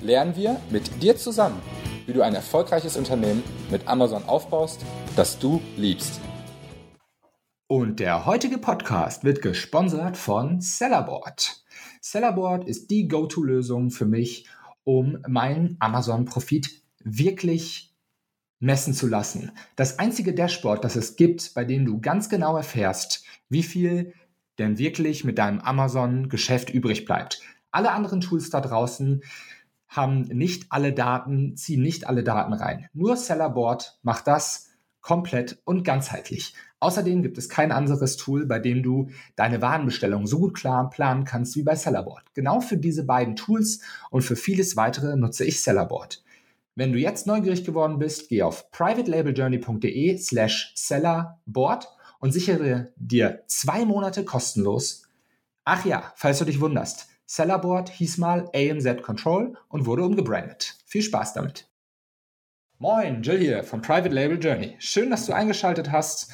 lernen wir mit dir zusammen, wie du ein erfolgreiches Unternehmen mit Amazon aufbaust, das du liebst. Und der heutige Podcast wird gesponsert von Sellerboard. Sellerboard ist die Go-To-Lösung für mich, um meinen Amazon-Profit wirklich messen zu lassen. Das einzige Dashboard, das es gibt, bei dem du ganz genau erfährst, wie viel denn wirklich mit deinem Amazon-Geschäft übrig bleibt. Alle anderen Tools da draußen haben nicht alle Daten, ziehen nicht alle Daten rein. Nur Sellerboard macht das komplett und ganzheitlich. Außerdem gibt es kein anderes Tool, bei dem du deine Warenbestellung so gut klar planen kannst wie bei Sellerboard. Genau für diese beiden Tools und für vieles weitere nutze ich Sellerboard. Wenn du jetzt neugierig geworden bist, geh auf privatelabeljourney.de slash sellerboard und sichere dir zwei Monate kostenlos. Ach ja, falls du dich wunderst, Sellerboard hieß mal AMZ Control und wurde umgebrandet. Viel Spaß damit. Moin, Jill hier von Private Label Journey. Schön, dass du eingeschaltet hast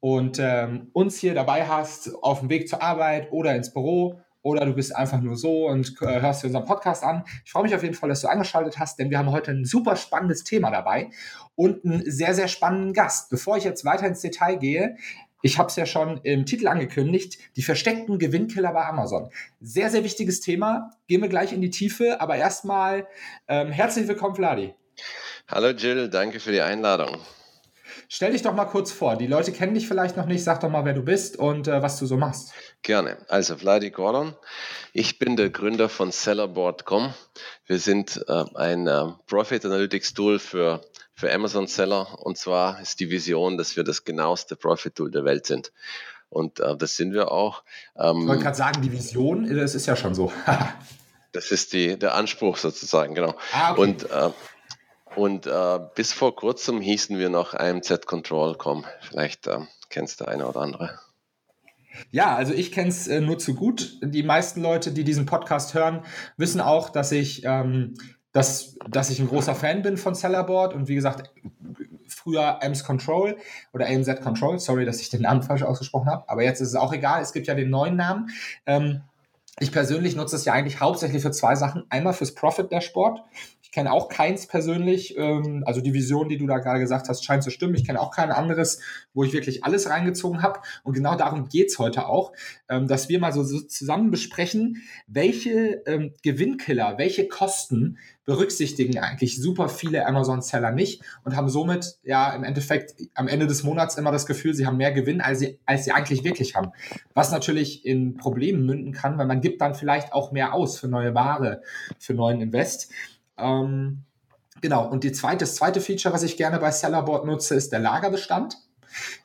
und ähm, uns hier dabei hast auf dem Weg zur Arbeit oder ins Büro oder du bist einfach nur so und äh, hörst dir unseren Podcast an. Ich freue mich auf jeden Fall, dass du angeschaltet hast, denn wir haben heute ein super spannendes Thema dabei und einen sehr, sehr spannenden Gast. Bevor ich jetzt weiter ins Detail gehe, ich habe es ja schon im Titel angekündigt, die versteckten Gewinnkiller bei Amazon. Sehr, sehr wichtiges Thema. Gehen wir gleich in die Tiefe, aber erstmal ähm, herzlich willkommen, Vladi. Hallo Jill, danke für die Einladung. Stell dich doch mal kurz vor. Die Leute kennen dich vielleicht noch nicht. Sag doch mal, wer du bist und äh, was du so machst. Gerne. Also Vladi Gordon. Ich bin der Gründer von Sellerboard.com. Wir sind äh, ein äh, Profit Analytics Tool für für Amazon Seller. Und zwar ist die Vision, dass wir das genaueste Profit Tool der Welt sind. Und äh, das sind wir auch. Ähm, ich wollte gerade sagen, die Vision, das ist ja schon so. das ist die, der Anspruch sozusagen, genau. Ah, okay. Und, äh, und äh, bis vor kurzem hießen wir noch AMZ-Control.com. Vielleicht äh, kennst du eine oder andere. Ja, also ich kenne es äh, nur zu gut. Die meisten Leute, die diesen Podcast hören, wissen auch, dass ich ähm, dass, dass ich ein großer Fan bin von Sellerboard und wie gesagt, früher AMS Control oder AMZ Control, sorry, dass ich den Namen falsch ausgesprochen habe, aber jetzt ist es auch egal, es gibt ja den neuen Namen. Ähm, ich persönlich nutze es ja eigentlich hauptsächlich für zwei Sachen. Einmal fürs Profit Dashboard. Ich kenne auch keins persönlich. Ähm, also die Vision, die du da gerade gesagt hast, scheint zu stimmen. Ich kenne auch kein anderes, wo ich wirklich alles reingezogen habe. Und genau darum geht's heute auch, ähm, dass wir mal so, so zusammen besprechen, welche ähm, Gewinnkiller, welche Kosten berücksichtigen eigentlich super viele Amazon-Seller nicht und haben somit ja im Endeffekt am Ende des Monats immer das Gefühl, sie haben mehr Gewinn, als sie, als sie eigentlich wirklich haben. Was natürlich in Problemen münden kann, weil man gibt dann vielleicht auch mehr aus für neue Ware, für neuen Invest. Ähm, genau, und die zweite, das zweite Feature, was ich gerne bei Sellerboard nutze, ist der Lagerbestand.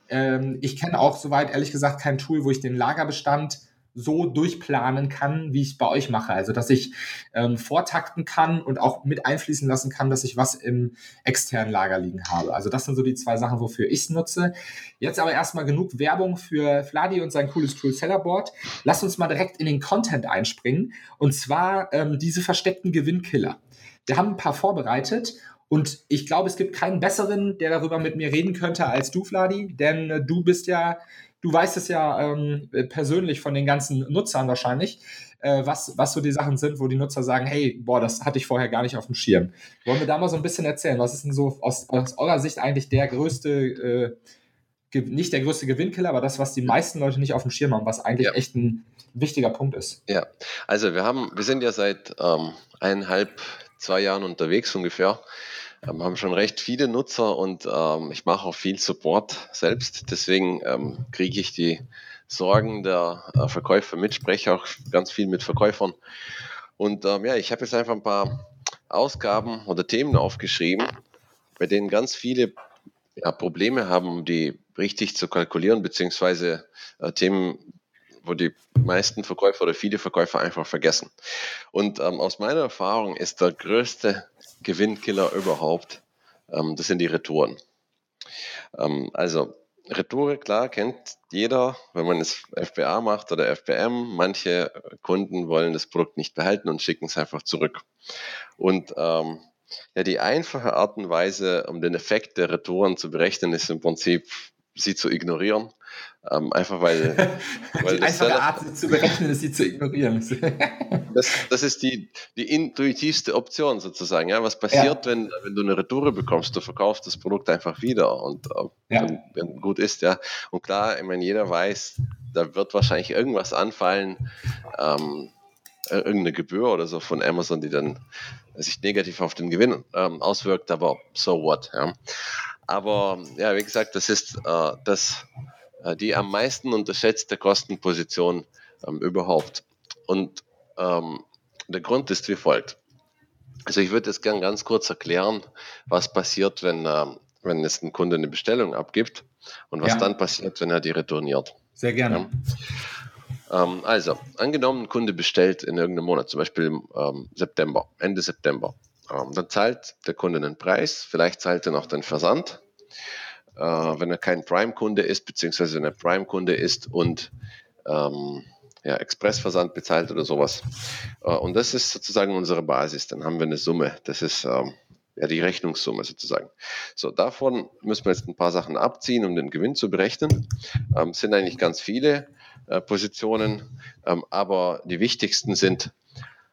Ähm, ich kenne auch soweit ehrlich gesagt kein Tool, wo ich den Lagerbestand so durchplanen kann, wie ich es bei euch mache. Also, dass ich ähm, vortakten kann und auch mit einfließen lassen kann, dass ich was im externen Lager liegen habe. Also, das sind so die zwei Sachen, wofür ich es nutze. Jetzt aber erstmal genug Werbung für Fladi und sein cooles Tool Sellerboard. Lass uns mal direkt in den Content einspringen. Und zwar ähm, diese versteckten Gewinnkiller. Wir haben ein paar vorbereitet und ich glaube, es gibt keinen besseren, der darüber mit mir reden könnte als du, Fladi, denn äh, du bist ja Du weißt es ja ähm, persönlich von den ganzen Nutzern wahrscheinlich, äh, was, was so die Sachen sind, wo die Nutzer sagen, hey, boah, das hatte ich vorher gar nicht auf dem Schirm. Wollen wir da mal so ein bisschen erzählen? Was ist denn so aus, aus eurer Sicht eigentlich der größte, äh, nicht der größte Gewinnkiller, aber das, was die meisten Leute nicht auf dem Schirm haben, was eigentlich ja. echt ein wichtiger Punkt ist? Ja, also wir haben, wir sind ja seit ähm, eineinhalb, zwei Jahren unterwegs ungefähr ähm, haben schon recht viele Nutzer und ähm, ich mache auch viel Support selbst. Deswegen ähm, kriege ich die Sorgen der äh, Verkäufer mit, spreche auch ganz viel mit Verkäufern. Und ähm, ja, ich habe jetzt einfach ein paar Ausgaben oder Themen aufgeschrieben, bei denen ganz viele ja, Probleme haben, um die richtig zu kalkulieren, beziehungsweise äh, Themen, wo die meisten Verkäufer oder viele Verkäufer einfach vergessen. Und ähm, aus meiner Erfahrung ist der größte Gewinnkiller überhaupt, ähm, das sind die Retouren. Ähm, also Retoure, klar, kennt jeder, wenn man es FBA macht oder FBM. Manche Kunden wollen das Produkt nicht behalten und schicken es einfach zurück. Und ähm, ja, die einfache Art und Weise, um den Effekt der Retouren zu berechnen, ist im Prinzip, sie zu ignorieren. Ähm, einfach weil, weil die einfache Art, sie zu berechnen, ist sie zu ignorieren. das, das ist die, die intuitivste Option sozusagen. Ja, was passiert, ja. wenn, wenn du eine Retoure bekommst? Du verkaufst das Produkt einfach wieder und äh, ja. wenn, wenn, gut ist, ja. Und klar, ich meine, jeder weiß, da wird wahrscheinlich irgendwas anfallen, ähm, irgendeine Gebühr oder so von Amazon, die dann sich negativ auf den Gewinn ähm, auswirkt, aber so what, ja. Aber ja, wie gesagt, das ist äh, das, die am meisten unterschätzte Kostenposition ähm, überhaupt. Und ähm, der Grund ist wie folgt. Also ich würde jetzt gern ganz kurz erklären, was passiert, wenn, äh, wenn jetzt ein Kunde eine Bestellung abgibt und was ja. dann passiert, wenn er die retourniert. Sehr gerne. Ja. Ähm, also, angenommen, ein Kunde bestellt in irgendeinem Monat, zum Beispiel im ähm, September, Ende September. Ähm, dann zahlt der Kunde einen Preis, vielleicht zahlt er noch den Versand. Äh, wenn er kein Prime-Kunde ist, beziehungsweise wenn er Prime-Kunde ist und ähm, ja, Expressversand bezahlt oder sowas. Äh, und das ist sozusagen unsere Basis. Dann haben wir eine Summe. Das ist ähm, ja die Rechnungssumme sozusagen. So, davon müssen wir jetzt ein paar Sachen abziehen, um den Gewinn zu berechnen. Ähm, sind eigentlich ganz viele äh, Positionen, ähm, aber die wichtigsten sind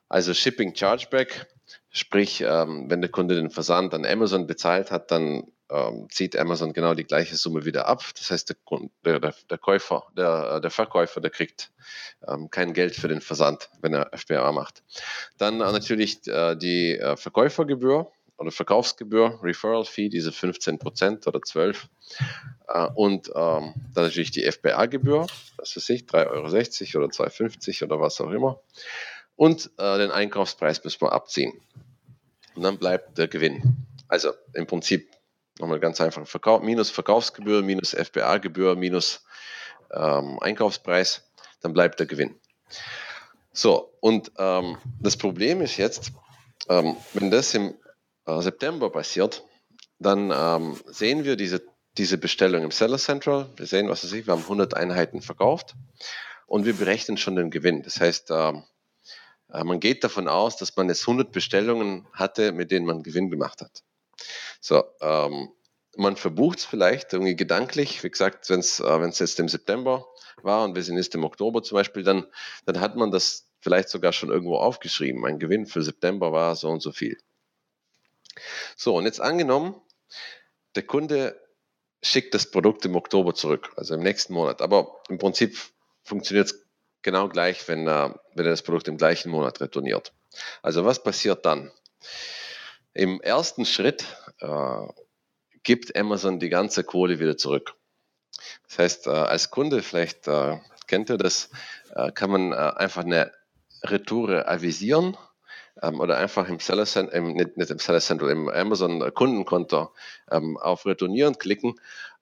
also Shipping Chargeback, sprich, ähm, wenn der Kunde den Versand an Amazon bezahlt hat, dann ähm, zieht Amazon genau die gleiche Summe wieder ab. Das heißt, der, der, der Käufer, der, der, Verkäufer, der kriegt ähm, kein Geld für den Versand, wenn er FBA macht. Dann äh, natürlich äh, die äh, Verkäufergebühr oder Verkaufsgebühr, Referral Fee, diese 15% oder 12. Äh, und ähm, dann natürlich die FBA-Gebühr, das ist ich, 3,60 Euro oder 2,50 oder was auch immer. Und äh, den Einkaufspreis müssen wir abziehen. Und dann bleibt der Gewinn. Also im Prinzip Nochmal ganz einfach. Verkauf, minus Verkaufsgebühr, minus FBA-Gebühr, minus ähm, Einkaufspreis, dann bleibt der Gewinn. So, und ähm, das Problem ist jetzt, ähm, wenn das im äh, September passiert, dann ähm, sehen wir diese, diese Bestellung im Seller Central. Wir sehen, was weiß ich, wir haben 100 Einheiten verkauft und wir berechnen schon den Gewinn. Das heißt, ähm, äh, man geht davon aus, dass man jetzt 100 Bestellungen hatte, mit denen man Gewinn gemacht hat. So, ähm, man verbucht es vielleicht irgendwie gedanklich. Wie gesagt, wenn es äh, jetzt im September war und wir sind jetzt im Oktober zum Beispiel, dann, dann hat man das vielleicht sogar schon irgendwo aufgeschrieben. Mein Gewinn für September war so und so viel. So, und jetzt angenommen, der Kunde schickt das Produkt im Oktober zurück, also im nächsten Monat. Aber im Prinzip funktioniert es genau gleich, wenn, äh, wenn er das Produkt im gleichen Monat retourniert. Also was passiert dann? Im ersten Schritt äh, gibt Amazon die ganze Kohle wieder zurück. Das heißt, äh, als Kunde, vielleicht äh, kennt ihr das, äh, kann man äh, einfach eine Retoure avisieren ähm, oder einfach im Seller Center, im, nicht, nicht, im Seller Center, im Amazon Kundenkonto ähm, auf Retournieren klicken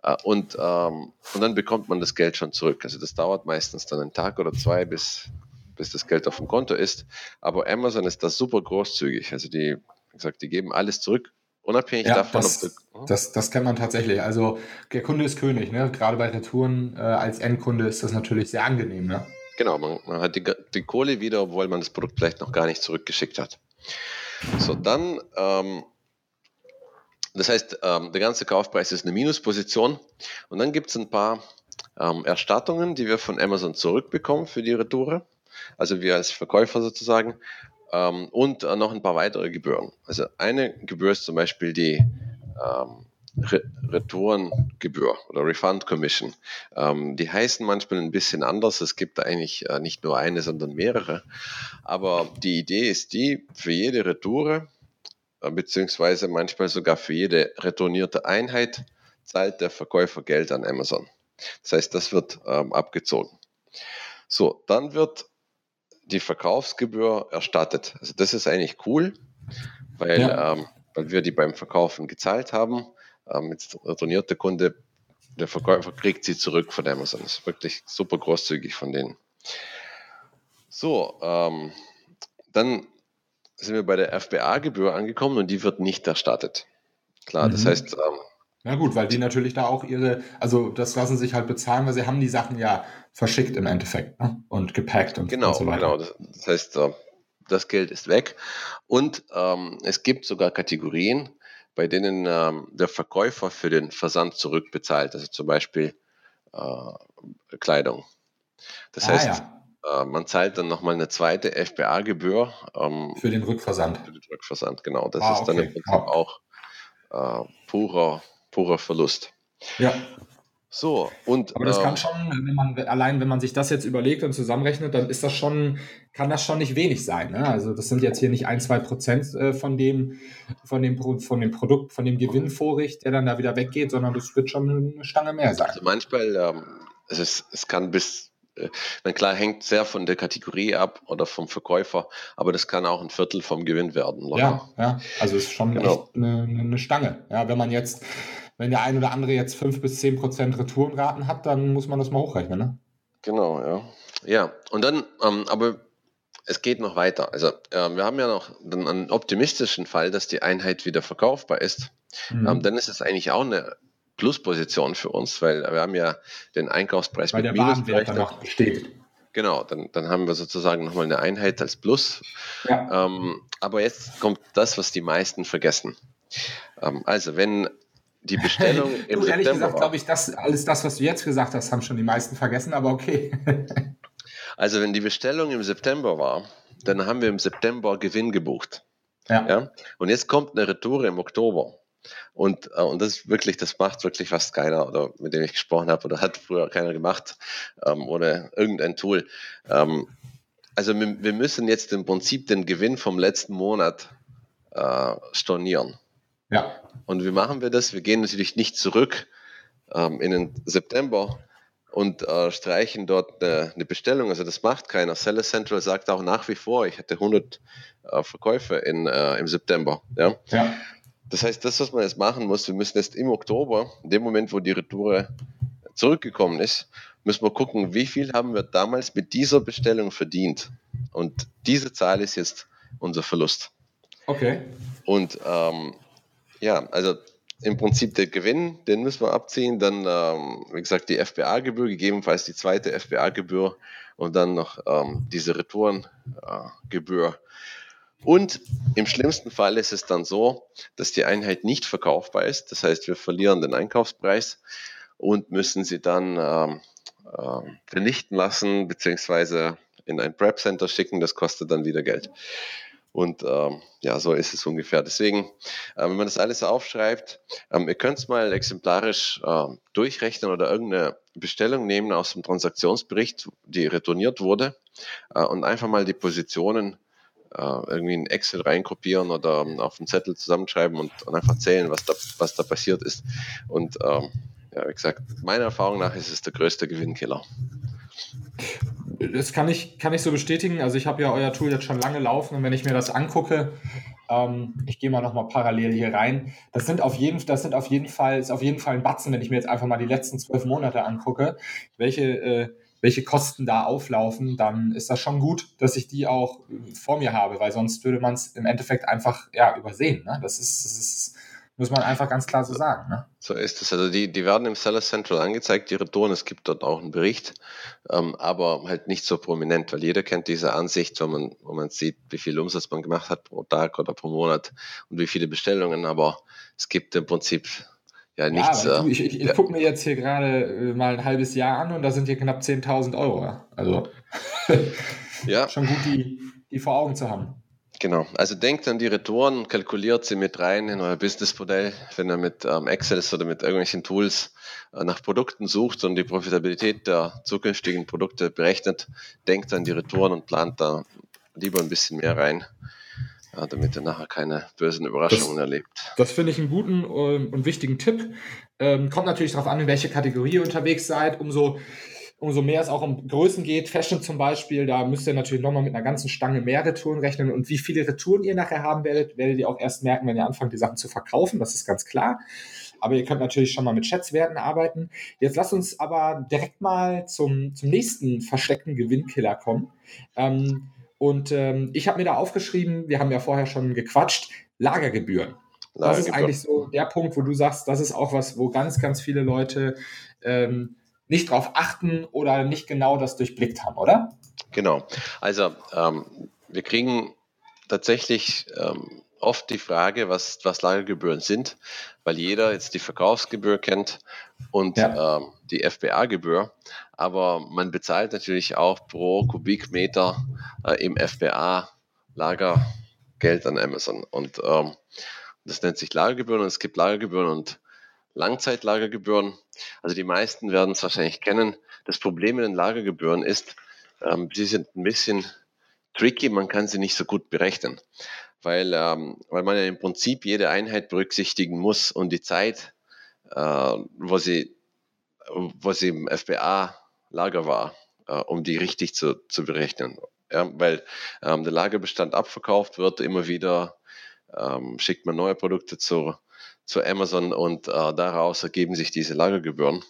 äh, und, ähm, und dann bekommt man das Geld schon zurück. Also das dauert meistens dann einen Tag oder zwei, bis, bis das Geld auf dem Konto ist. Aber Amazon ist da super großzügig. Also die wie gesagt, die geben alles zurück, unabhängig ja, davon, das, ob du, hm? das, das kennt man tatsächlich. Also der Kunde ist König, ne? Gerade bei Retouren äh, als Endkunde ist das natürlich sehr angenehm, ne? Genau, man, man hat die, die, Kohle wieder, obwohl man das Produkt vielleicht noch gar nicht zurückgeschickt hat. So, dann, ähm, das heißt, ähm, der ganze Kaufpreis ist eine Minusposition und dann gibt es ein paar ähm, Erstattungen, die wir von Amazon zurückbekommen für die Retoure. Also wir als Verkäufer sozusagen ähm, und äh, noch ein paar weitere Gebühren. Also eine Gebühr ist zum Beispiel die ähm, Re Retourengebühr oder Refund Commission. Ähm, die heißen manchmal ein bisschen anders. Es gibt eigentlich äh, nicht nur eine, sondern mehrere. Aber die Idee ist die, für jede Retoure, äh, beziehungsweise manchmal sogar für jede retournierte Einheit, zahlt der Verkäufer Geld an Amazon. Das heißt, das wird ähm, abgezogen. So, dann wird die Verkaufsgebühr erstattet. Also das ist eigentlich cool, weil, ja. ähm, weil wir die beim Verkaufen gezahlt haben. Ähm, jetzt retourniert der Kunde, der Verkäufer kriegt sie zurück von Amazon. Das ist wirklich super großzügig von denen. So, ähm, dann sind wir bei der FBA-Gebühr angekommen und die wird nicht erstattet. Klar, mhm. das heißt. Ja gut, weil die natürlich da auch ihre, also das lassen sich halt bezahlen, weil sie haben die Sachen ja verschickt im Endeffekt ne? und gepackt und, genau, und so weiter. Genau, das, das heißt, das Geld ist weg. Und ähm, es gibt sogar Kategorien, bei denen ähm, der Verkäufer für den Versand zurückbezahlt, also zum Beispiel äh, Kleidung. Das ah, heißt, ja. äh, man zahlt dann nochmal eine zweite FBA-Gebühr. Ähm, für den Rückversand. Für den Rückversand, genau. Das ah, ist dann okay. im Prinzip auch äh, purer, purer Verlust. Ja. So, und. Aber das äh, kann schon, wenn man, allein wenn man sich das jetzt überlegt und zusammenrechnet, dann ist das schon, kann das schon nicht wenig sein. Ne? Also das sind jetzt hier nicht ein, zwei Prozent äh, von dem, von dem, von dem Produkt, von dem Gewinnvorricht, der dann da wieder weggeht, sondern das wird schon eine Stange mehr sein. Also manchmal, ähm, es, ist, es kann bis, äh, klar, hängt sehr von der Kategorie ab oder vom Verkäufer, aber das kann auch ein Viertel vom Gewinn werden. Locker. Ja, ja, also es ist schon genau. echt eine, eine Stange. Ja, wenn man jetzt wenn der ein oder andere jetzt 5 bis 10 Prozent Retourenraten hat, dann muss man das mal hochrechnen. Ne? Genau, ja. Ja, und dann, ähm, aber es geht noch weiter. Also äh, wir haben ja noch einen optimistischen Fall, dass die Einheit wieder verkaufbar ist. Mhm. Ähm, dann ist es eigentlich auch eine Plusposition für uns, weil wir haben ja den Einkaufspreis weil mit der Minus noch besteht. Genau, dann, dann haben wir sozusagen nochmal eine Einheit als Plus. Ja. Ähm, aber jetzt kommt das, was die meisten vergessen. Ähm, also wenn die Bestellung im du, Ehrlich gesagt, glaube ich, das, alles das, was du jetzt gesagt hast, haben schon die meisten vergessen, aber okay. also wenn die Bestellung im September war, dann haben wir im September Gewinn gebucht. Ja. ja? Und jetzt kommt eine Retour im Oktober. Und, äh, und das ist wirklich, das macht wirklich fast keiner, oder mit dem ich gesprochen habe, oder hat früher keiner gemacht, ähm, oder irgendein Tool. Ähm, also wir, wir, müssen jetzt im Prinzip den Gewinn vom letzten Monat äh, stornieren. Ja. Und wie machen wir das? Wir gehen natürlich nicht zurück ähm, in den September und äh, streichen dort eine, eine, Bestellung. Also das macht keiner. Seller Central sagt auch nach wie vor, ich hätte 100 äh, Verkäufe in, äh, im September. Ja? ja. Das heißt, das, was man jetzt machen muss, wir müssen jetzt im Oktober, in dem Moment, wo die Retour zurückgekommen ist, müssen wir gucken, wie viel haben wir damals mit dieser Bestellung verdient. Und diese Zahl ist jetzt unser Verlust. Okay. Und ähm, ja, also im Prinzip der Gewinn, den müssen wir abziehen. Dann, ähm, wie gesagt, die FBA-Gebühr, gegebenenfalls die zweite FBA-Gebühr und dann noch ähm, diese Retourengebühr. Und im schlimmsten Fall ist es dann so, dass die Einheit nicht verkaufbar ist. Das heißt, wir verlieren den Einkaufspreis und müssen sie dann ähm, äh, vernichten lassen, beziehungsweise in ein Prep Center schicken. Das kostet dann wieder Geld. Und ähm, ja, so ist es ungefähr. Deswegen, äh, wenn man das alles aufschreibt, ähm, ihr könnt es mal exemplarisch äh, durchrechnen oder irgendeine Bestellung nehmen aus dem Transaktionsbericht, die retourniert wurde, äh, und einfach mal die Positionen äh, irgendwie in Excel reinkopieren oder ähm, auf einen Zettel zusammenschreiben und, und, einfach zählen, was da, was da passiert ist. Und ähm, ja, wie gesagt, meiner Erfahrung nach ist es der größte Gewinnkiller. Das kann ich, kann ich so bestätigen. Also ich habe ja euer Tool jetzt schon lange laufen und wenn ich mir das angucke, ähm, ich gehe mal nochmal parallel hier rein. Das sind auf jeden, das sind auf jeden Fall, ist auf jeden Fall ein Batzen, wenn ich mir jetzt einfach mal die letzten zwölf Monate angucke, welche, äh, welche Kosten da auflaufen, dann ist das schon gut, dass ich die auch vor mir habe, weil sonst würde man es im Endeffekt einfach ja, übersehen. Ne? Das ist, das ist muss man einfach ganz klar so sagen. Ne? So ist es. Also die, die werden im Seller Central angezeigt, die Retouren. Es gibt dort auch einen Bericht, ähm, aber halt nicht so prominent, weil jeder kennt diese Ansicht, wo man, wo man sieht, wie viel Umsatz man gemacht hat pro Tag oder pro Monat und wie viele Bestellungen. Aber es gibt im Prinzip ja nichts. Ja, du, ich ich, ich ja. gucke mir jetzt hier gerade äh, mal ein halbes Jahr an und da sind hier knapp 10.000 Euro. Also ja. schon gut, die, die vor Augen zu haben. Genau, also denkt an die Retouren, kalkuliert sie mit rein in euer Businessmodell. Wenn ihr mit ähm, Excels oder mit irgendwelchen Tools äh, nach Produkten sucht und die Profitabilität der zukünftigen Produkte berechnet, denkt an die Retouren und plant da lieber ein bisschen mehr rein, äh, damit ihr nachher keine bösen Überraschungen das, erlebt. Das finde ich einen guten ähm, und wichtigen Tipp. Ähm, kommt natürlich darauf an, in welche Kategorie ihr unterwegs seid. Umso umso mehr es auch um Größen geht, Fashion zum Beispiel, da müsst ihr natürlich nochmal mit einer ganzen Stange mehr Retouren rechnen. Und wie viele Retouren ihr nachher haben werdet, werdet ihr auch erst merken, wenn ihr anfangt, die Sachen zu verkaufen. Das ist ganz klar. aber ihr könnt natürlich schon mal mit Schätzwerten arbeiten. Jetzt lasst uns aber direkt mal zum, zum nächsten versteckten Gewinnkiller kommen. Ähm, und ähm, ich habe mir da aufgeschrieben, wir haben ja vorher schon gequatscht, Lagergebühren. Das ist eigentlich so der Punkt, wo du sagst, das ist auch was, wo ganz, ganz viele Leute ähm, nicht drauf achten oder nicht genau das durchblickt haben, oder? Genau. Also ähm, wir kriegen tatsächlich ähm, oft die Frage, was, was Lagergebühren sind, weil jeder jetzt die Verkaufsgebühr kennt und ja. ähm, die FBA-Gebühr, aber man bezahlt natürlich auch pro Kubikmeter äh, im FBA Lagergeld an Amazon und ähm, das nennt sich Lagergebühren und es gibt Lagergebühren und Langzeitlagergebühren. Also die meisten werden es wahrscheinlich kennen. Das Problem mit den Lagergebühren ist, ähm, sie sind ein bisschen tricky, man kann sie nicht so gut berechnen, weil, ähm, weil man ja im Prinzip jede Einheit berücksichtigen muss und die Zeit, äh, wo, sie, wo sie im FBA-Lager war, äh, um die richtig zu, zu berechnen. Ja, weil ähm, der Lagerbestand abverkauft wird, immer wieder ähm, schickt man neue Produkte zu, zu Amazon und äh, daraus ergeben sich diese Lagergebühren.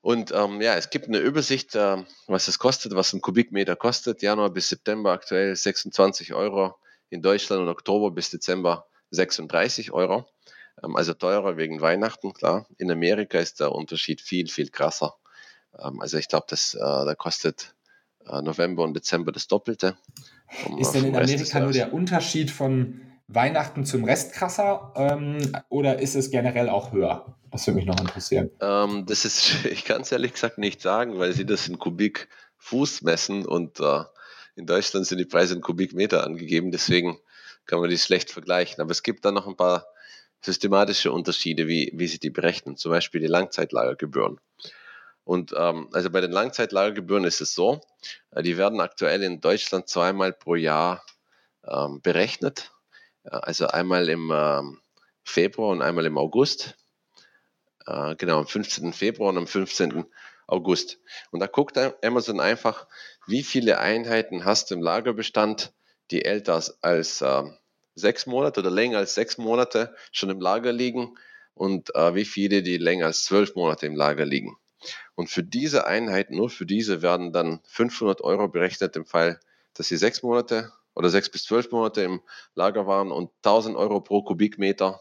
Und ähm, ja, es gibt eine Übersicht, äh, was es kostet, was ein Kubikmeter kostet. Januar bis September aktuell 26 Euro, in Deutschland und Oktober bis Dezember 36 Euro. Ähm, also teurer wegen Weihnachten, klar. In Amerika ist der Unterschied viel, viel krasser. Ähm, also ich glaube, das äh, da kostet äh, November und Dezember das Doppelte. Ist denn in Amerika nur der Unterschied von Weihnachten zum Rest krasser ähm, oder ist es generell auch höher? Das würde mich noch interessieren. Ähm, das ist, ich kann es ehrlich gesagt nicht sagen, weil sie das in Kubikfuß messen und äh, in Deutschland sind die Preise in Kubikmeter angegeben, deswegen kann man die schlecht vergleichen. Aber es gibt da noch ein paar systematische Unterschiede, wie, wie sie die berechnen, zum Beispiel die Langzeitlagergebühren. Und ähm, also bei den Langzeitlagergebühren ist es so, äh, die werden aktuell in Deutschland zweimal pro Jahr ähm, berechnet also einmal im ähm, Februar und einmal im August. Äh, genau, am 15. Februar und am 15. August. Und da guckt Amazon einfach, wie viele Einheiten hast du im Lagerbestand, die älter als äh, sechs Monate oder länger als sechs Monate schon im Lager liegen und äh, wie viele, die länger als zwölf Monate im Lager liegen. Und für diese Einheiten, nur für diese, werden dann 500 Euro berechnet im Fall, dass sie sechs Monate oder sechs bis zwölf Monate im Lager waren und 1000 Euro pro Kubikmeter,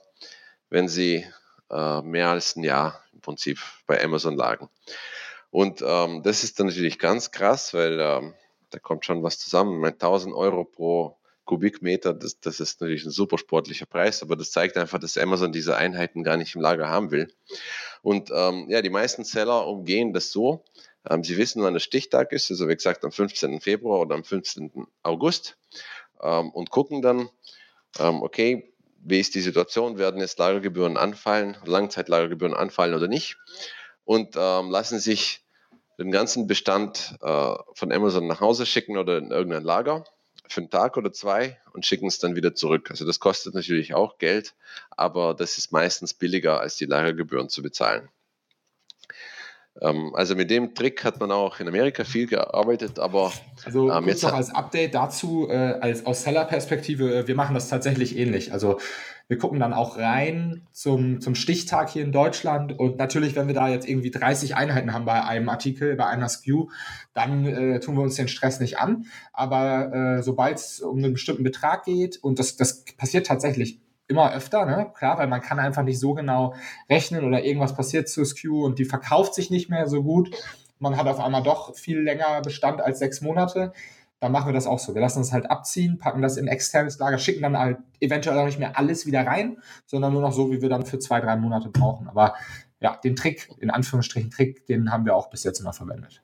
wenn sie äh, mehr als ein Jahr im Prinzip bei Amazon lagen. Und ähm, das ist dann natürlich ganz krass, weil ähm, da kommt schon was zusammen. Meine 1000 Euro pro Kubikmeter, das, das ist natürlich ein super sportlicher Preis, aber das zeigt einfach, dass Amazon diese Einheiten gar nicht im Lager haben will. Und ähm, ja, die meisten Seller umgehen das so. Ähm, sie wissen, wann der Stichtag ist, also wie gesagt am 15. Februar oder am 15. August ähm, und gucken dann, ähm, okay, wie ist die Situation, werden jetzt Lagergebühren anfallen, Langzeitlagergebühren anfallen oder nicht und ähm, lassen sich den ganzen Bestand äh, von Amazon nach Hause schicken oder in irgendein Lager für einen Tag oder zwei und schicken es dann wieder zurück. Also das kostet natürlich auch Geld, aber das ist meistens billiger als die Lagergebühren zu bezahlen. Ähm, also mit dem Trick hat man auch in Amerika viel gearbeitet, aber also ähm, jetzt noch als Update dazu, äh, als aus Seller-Perspektive, äh, wir machen das tatsächlich ähnlich. Also wir gucken dann auch rein zum, zum Stichtag hier in Deutschland und natürlich, wenn wir da jetzt irgendwie 30 Einheiten haben bei einem Artikel, bei einer SKU, dann äh, tun wir uns den Stress nicht an. Aber äh, sobald es um einen bestimmten Betrag geht und das, das passiert tatsächlich immer öfter, ne? klar, weil man kann einfach nicht so genau rechnen oder irgendwas passiert zu SKU und die verkauft sich nicht mehr so gut. Man hat auf einmal doch viel länger Bestand als sechs Monate. Dann machen wir das auch so. Wir lassen es halt abziehen, packen das in externes Lager, schicken dann halt eventuell auch nicht mehr alles wieder rein, sondern nur noch so, wie wir dann für zwei, drei Monate brauchen. Aber ja, den Trick, in Anführungsstrichen Trick, den haben wir auch bis jetzt immer verwendet.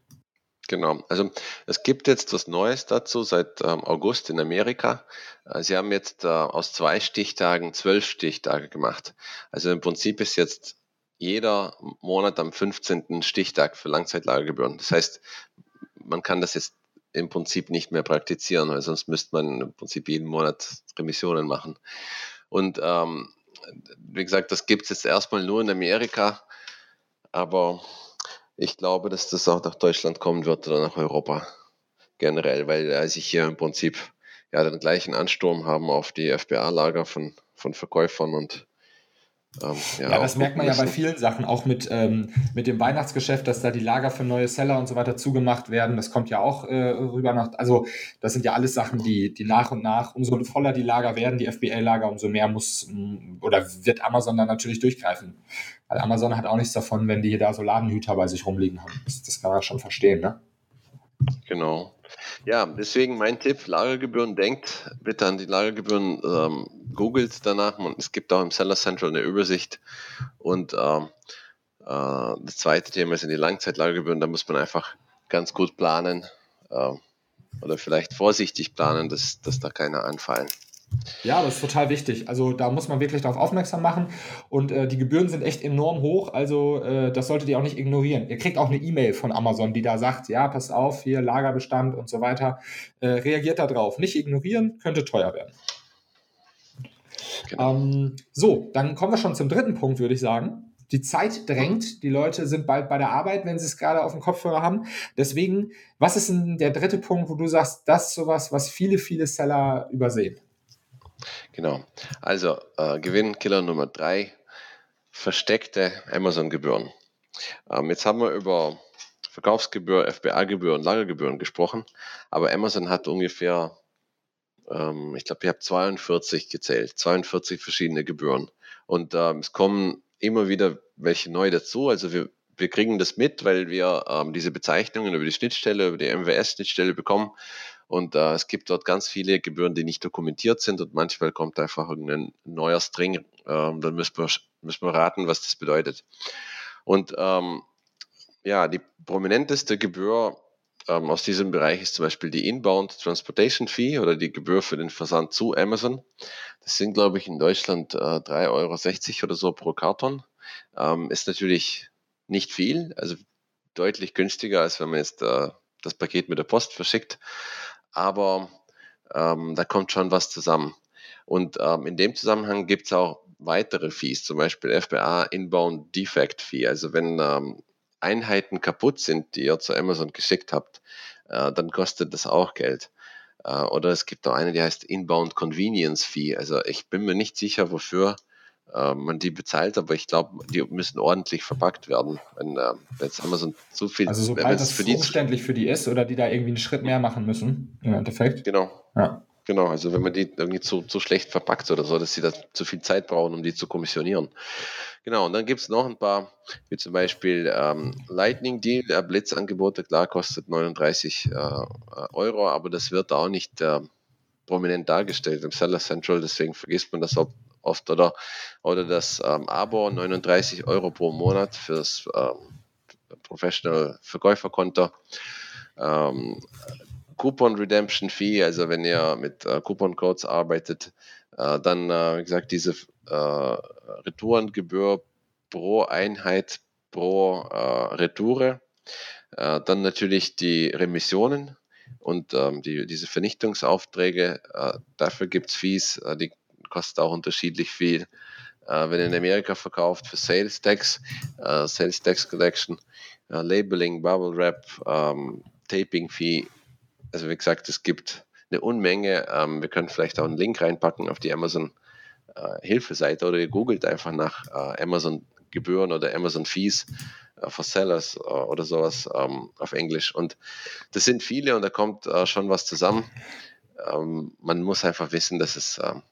Genau, also es gibt jetzt was Neues dazu seit ähm, August in Amerika. Äh, sie haben jetzt äh, aus zwei Stichtagen zwölf Stichtage gemacht. Also im Prinzip ist jetzt jeder Monat am 15. Stichtag für Langzeitlagergebühren. Das heißt, man kann das jetzt im Prinzip nicht mehr praktizieren, weil sonst müsste man im Prinzip jeden Monat Remissionen machen. Und ähm, wie gesagt, das gibt es jetzt erstmal nur in Amerika, aber ich glaube, dass das auch nach Deutschland kommen wird oder nach Europa generell, weil äh, sich hier im Prinzip ja den gleichen Ansturm haben auf die FBA-Lager von, von Verkäufern und Ähm, ja, ja, das merkt man ja bei vielen Sachen, auch mit, ähm, mit dem Weihnachtsgeschäft, dass da die Lager für neue Seller und so weiter zugemacht werden. Das kommt ja auch äh, rüber nach. Also, das sind ja alles Sachen, die, die nach und nach, umso voller die Lager werden, die FBA-Lager, umso mehr muss oder wird Amazon dann natürlich durchgreifen. Weil Amazon hat auch nichts davon, wenn die da so Ladenhüter bei sich rumliegen haben. Das, das kann man schon verstehen, ne? Genau. Ja, deswegen mein Tipp, Lagergebühren, denkt bitte an die Lagergebühren, ähm, googelt danach. Man, es gibt auch im Seller Central eine Übersicht. Und ähm, äh, das zweite Thema sind die Langzeitlagergebühren. Da muss man einfach ganz gut planen äh, oder vielleicht vorsichtig planen, dass, dass da keine anfallen. Ja, das ist total wichtig. Also da muss man wirklich darauf aufmerksam machen. Und äh, die Gebühren sind echt enorm hoch. Also äh, das solltet ihr auch nicht ignorieren. Ihr kriegt auch eine E-Mail von Amazon, die da sagt, ja, passt auf, hier Lagerbestand und so weiter. Äh, reagiert da drauf. Nicht ignorieren, könnte teuer werden. Genau. Ähm, so, dann kommen wir schon zum dritten Punkt, würde ich sagen. Die Zeit drängt, die Leute sind bald bei der Arbeit, wenn sie es gerade auf dem Kopfhörer haben. Deswegen, was ist denn der dritte Punkt, wo du sagst, das ist sowas, was viele, viele Seller übersehen? Genau. Also äh, Gewinnkiller Nummer drei, versteckte Amazon-Gebühren. Ähm, jetzt haben wir über Verkaufsgebühr, FBA-Gebühren, Lagergebühren gesprochen, aber Amazon hat ungefähr, ähm, ich glaube, ich habe 42 gezählt, 42 verschiedene Gebühren. Und ähm, es kommen immer wieder welche neu dazu. Also wir, wir kriegen das mit, weil wir ähm, diese Bezeichnungen über die Schnittstelle, über die MWS-Schnittstelle bekommen und äh, es gibt dort ganz viele Gebühren, die nicht dokumentiert sind und manchmal kommt einfach irgendein neuer String. Ähm, dann müssen wir, müssen wir raten, was das bedeutet. Und ähm, ja, die prominenteste Gebühr ähm, aus diesem Bereich ist zum Beispiel die Inbound Transportation Fee oder die Gebühr für den Versand zu Amazon. Das sind, glaube ich, in Deutschland äh, 3,60 Euro oder so pro Karton. Ähm, ist natürlich nicht viel, also deutlich günstiger, als wenn man jetzt äh, das Paket mit der Post verschickt aber ähm, da kommt schon was zusammen. Und ähm, in dem Zusammenhang gibt es auch weitere Fees, zum Beispiel FBA Inbound Defect Fee. Also wenn ähm, Einheiten kaputt sind, die ihr zu Amazon geschickt habt, äh, dann kostet das auch Geld. Äh, oder es gibt auch eine, die heißt Inbound Convenience Fee. Also ich bin mir nicht sicher, wofür man die bezahlt, aber ich glaube, die müssen ordentlich verpackt werden. Wenn, äh, jetzt haben wir so, so viel. Also sobald das für die umständlich für die ist oder die da irgendwie einen Schritt mehr machen müssen, im Endeffekt. Genau. Ja. Genau, also wenn man die irgendwie zu, zu schlecht verpackt oder so, dass sie da zu viel Zeit brauchen, um die zu kommissionieren. Genau, und dann gibt es noch ein paar, wie zum Beispiel ähm, Lightning Deal, äh, Blitzangebote, klar, kostet 39 äh, Euro, aber das wird auch nicht äh, prominent dargestellt im Seller Central, deswegen vergisst man das auch oft oder, oder das ähm, Abo 39 Euro pro Monat fürs ähm, Professional Verkäuferkonto. Ähm, Coupon Redemption Fee, also wenn ihr mit äh, Coupon Codes arbeitet, äh, dann, äh, wie gesagt, diese äh, Retourengebühr pro Einheit pro äh, Retoure. Äh, dann natürlich die Remissionen und ähm, die, diese Vernichtungsaufträge. Äh, dafür gibt es Fees, äh, die kostet auch unterschiedlich viel. Äh, wenn in Amerika verkauft für Sales Tax, äh, Sales Tax Collection, äh, Labeling, Bubble Wrap, ähm, Taping Fee. Also wie gesagt, es gibt eine Unmenge. Ähm, wir können vielleicht auch einen Link reinpacken auf die Amazon äh, Hilfeseite oder ihr googelt einfach nach äh, Amazon Gebühren oder Amazon Fees äh, for Sellers oder sowas ähm, auf Englisch. Und das sind viele und da kommt schon was zusammen. Ähm, man muss einfach wissen, dass es ähm,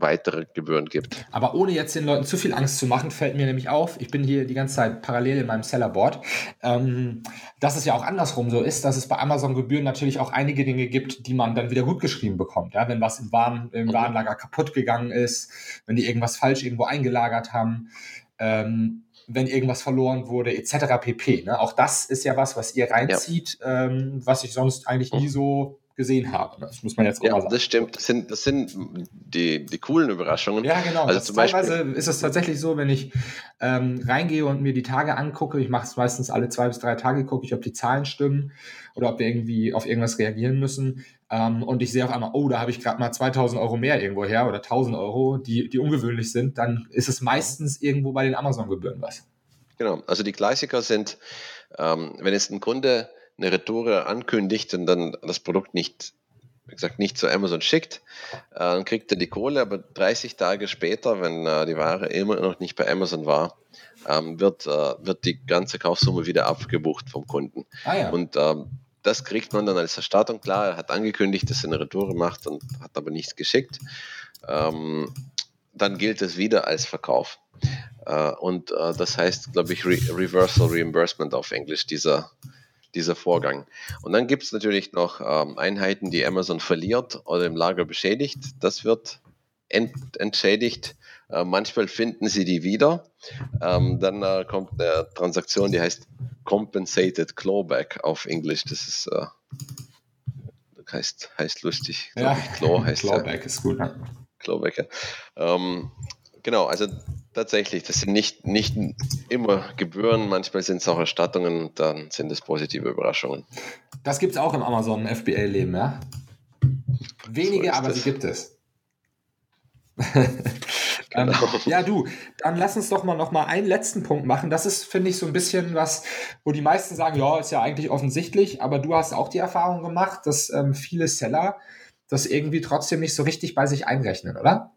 weitere Gebühren gibt. Aber ohne jetzt den Leuten zu viel Angst zu machen, fällt mir nämlich auf, ich bin hier die ganze Zeit parallel in meinem Sellerboard, ähm, dass es ja auch andersrum so ist, dass es bei Amazon-Gebühren natürlich auch einige Dinge gibt, die man dann wieder gut geschrieben bekommt. Ja? Wenn was im, Waren, im mhm. Warenlager kaputt gegangen ist, wenn die irgendwas falsch irgendwo eingelagert haben. Ähm, wenn irgendwas verloren wurde, etc. pp. Ne? Auch das ist ja was, was ihr reinzieht, ja. ähm, was ich sonst eigentlich nie mhm. so gesehen habe. Das muss man jetzt auch ja, mal sagen. Das stimmt. Das sind, das sind die, die coolen Überraschungen. Ja, genau. Also zum teilweise Beispiel, ist es tatsächlich so, wenn ich ähm, reingehe und mir die Tage angucke, ich mache es meistens alle zwei bis drei Tage, gucke ich, ob die Zahlen stimmen oder ob wir irgendwie auf irgendwas reagieren müssen. Ähm, und ich sehe auf einmal, oh, da habe ich gerade mal 2000 Euro mehr irgendwo her oder 1000 Euro, die, die ungewöhnlich sind, dann ist es meistens irgendwo bei den Amazon-Gebühren was. Genau. Also die Klassiker sind, ähm, wenn es ein Kunde eine Retoure ankündigt und dann das Produkt nicht wie gesagt, nicht zu Amazon schickt, äh, dann kriegt er die Kohle, aber 30 Tage später, wenn äh, die Ware immer noch nicht bei Amazon war, ähm, wird, äh, wird die ganze Kaufsumme wieder abgebucht vom Kunden. Ah, ja. Und ähm, das kriegt man dann als Erstattung. Klar, er hat angekündigt, dass er eine Retour macht und hat aber nichts geschickt. Ähm, dann gilt es wieder als Verkauf. Äh, und äh, das heißt, glaube ich, Re Reversal Reimbursement auf Englisch, dieser, dieser Vorgang. Und dann gibt es natürlich noch ähm, Einheiten, die Amazon verliert oder im Lager beschädigt. Das wird ent entschädigt. Äh, manchmal finden sie die wieder. Ähm, dann äh, kommt eine Transaktion, die heißt Compensated Clawback auf Englisch. Das ist äh, heißt, heißt lustig. Ja, Claw heißt Clawback ja. ist gut. Clawback, ja. Ähm, genau, also tatsächlich, das sind nicht, nicht immer Gebühren, manchmal sind es auch Erstattungen und dann sind es positive Überraschungen. Das gibt es auch im Amazon FBA-Leben, ja? Wenige, so aber sie gibt es. genau. ja, du, dann lass uns doch mal noch mal einen letzten Punkt machen. Das ist, finde ich, so ein bisschen was, wo die meisten sagen, ja, ist ja eigentlich offensichtlich, aber du hast auch die Erfahrung gemacht, dass ähm, viele Seller das irgendwie trotzdem nicht so richtig bei sich einrechnen, oder?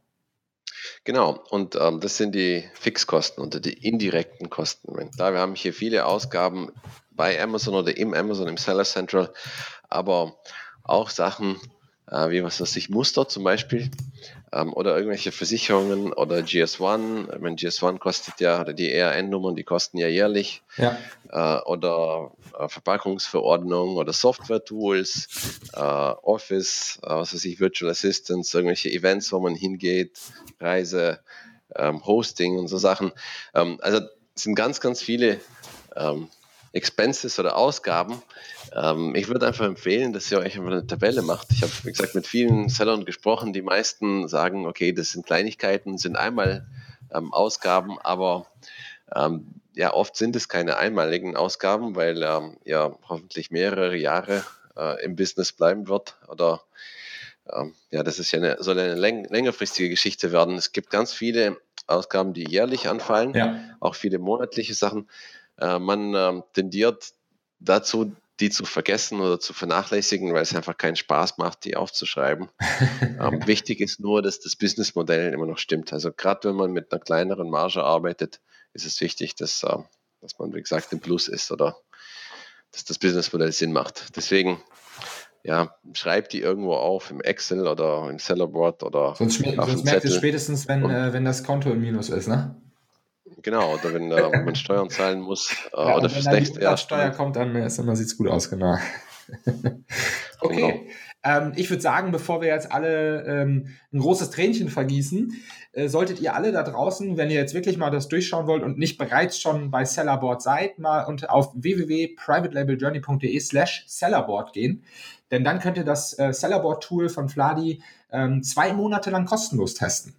Genau, und ähm, das sind die Fixkosten oder die indirekten Kosten. Da wir haben hier viele Ausgaben bei Amazon oder im Amazon, im Seller Central, aber auch Sachen äh, wie was weiß ich, Muster zum Beispiel ähm, oder irgendwelche Versicherungen oder GS1. Ich meine, GS1 kostet ja, oder die ERN-Nummern, die kosten ja jährlich. Ja. Äh, oder äh, Verpackungsverordnung oder Software-Tools, äh, Office, äh, was weiß ich, Virtual Assistants, irgendwelche Events, wo man hingeht, Reise, ähm, Hosting und so Sachen. Ähm, also es sind ganz, ganz viele ähm, Expenses oder Ausgaben. Ähm, ich würde einfach empfehlen, dass ihr euch einfach eine Tabelle macht. Ich habe, wie gesagt, mit vielen Sellern gesprochen. Die meisten sagen, okay, das sind Kleinigkeiten, sind einmal ähm, Ausgaben, aber ähm, ja, oft sind es keine einmaligen Ausgaben, weil ähm, ja hoffentlich mehrere Jahre äh, im Business bleiben wird oder ähm, ja, das ist ja eine, soll eine läng längerfristige Geschichte werden. Es gibt ganz viele Ausgaben, die jährlich anfallen, ja. auch viele monatliche Sachen. Äh, man äh, tendiert dazu, die zu vergessen oder zu vernachlässigen, weil es einfach keinen Spaß macht, die aufzuschreiben. ähm, wichtig ist nur, dass das Businessmodell immer noch stimmt. Also gerade wenn man mit einer kleineren Marge arbeitet, ist es wichtig, dass, äh, dass man, wie gesagt, im Plus ist oder dass das Businessmodell Sinn macht. Deswegen, ja, schreibt die irgendwo auf im Excel oder im Sellerboard oder sonst, sonst merkt es spätestens, wenn, äh, wenn das Konto im Minus ist, ne? Genau, oder wenn äh, man Steuern zahlen muss äh, ja, oder fürs nächste Jahr. Steuer kommt, dann äh, sieht es gut aus, genau. okay. Genau. Ähm, ich würde sagen, bevor wir jetzt alle ähm, ein großes Tränchen vergießen, äh, solltet ihr alle da draußen, wenn ihr jetzt wirklich mal das durchschauen wollt und nicht bereits schon bei Sellerboard seid, mal und auf www.privatelabeljourney.de slash Sellerboard gehen. Denn dann könnt ihr das äh, Sellerboard-Tool von Fladi ähm, zwei Monate lang kostenlos testen.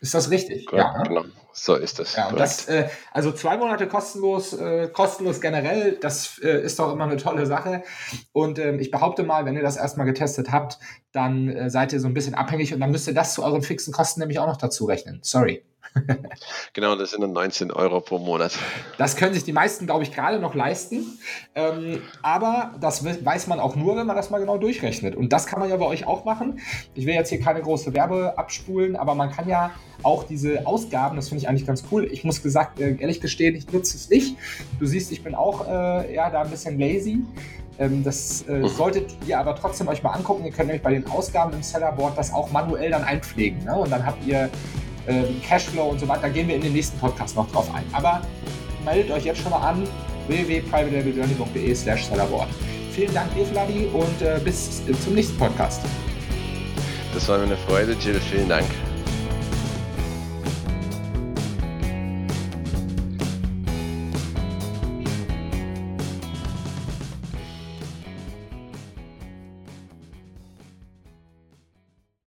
Ist das richtig? Ja, ja ne? genau. So ist es. Ja, das, äh, also zwei Monate kostenlos, äh, kostenlos generell, das äh, ist doch immer eine tolle Sache. Und ähm, ich behaupte mal, wenn ihr das erstmal getestet habt, dann äh, seid ihr so ein bisschen abhängig und dann müsst ihr das zu euren fixen Kosten nämlich auch noch dazu rechnen. Sorry. Genau, das sind dann 19 Euro pro Monat. Das können sich die meisten, glaube ich, gerade noch leisten. Ähm, aber das weiß man auch nur, wenn man das mal genau durchrechnet. Und das kann man ja bei euch auch machen. Ich will jetzt hier keine große Werbe abspulen, aber man kann ja auch diese Ausgaben, das finde ich eigentlich ganz cool. Ich muss gesagt, äh, ehrlich gestehen, ich nutze es nicht. Du siehst, ich bin auch äh, ja, da ein bisschen lazy. Ähm, das äh, mhm. solltet ihr aber trotzdem euch mal angucken. Ihr könnt nämlich bei den Ausgaben im Sellerboard das auch manuell dann einpflegen. Ne? Und dann habt ihr Cashflow und so weiter. Da gehen wir in den nächsten Podcast noch drauf ein. Aber meldet euch jetzt schon mal an www.privatelabeljourney.de slash sellerboard. Vielen Dank dir, Vladi, und äh, bis zum nächsten Podcast. Das war mir eine Freude, Jill. Vielen Dank.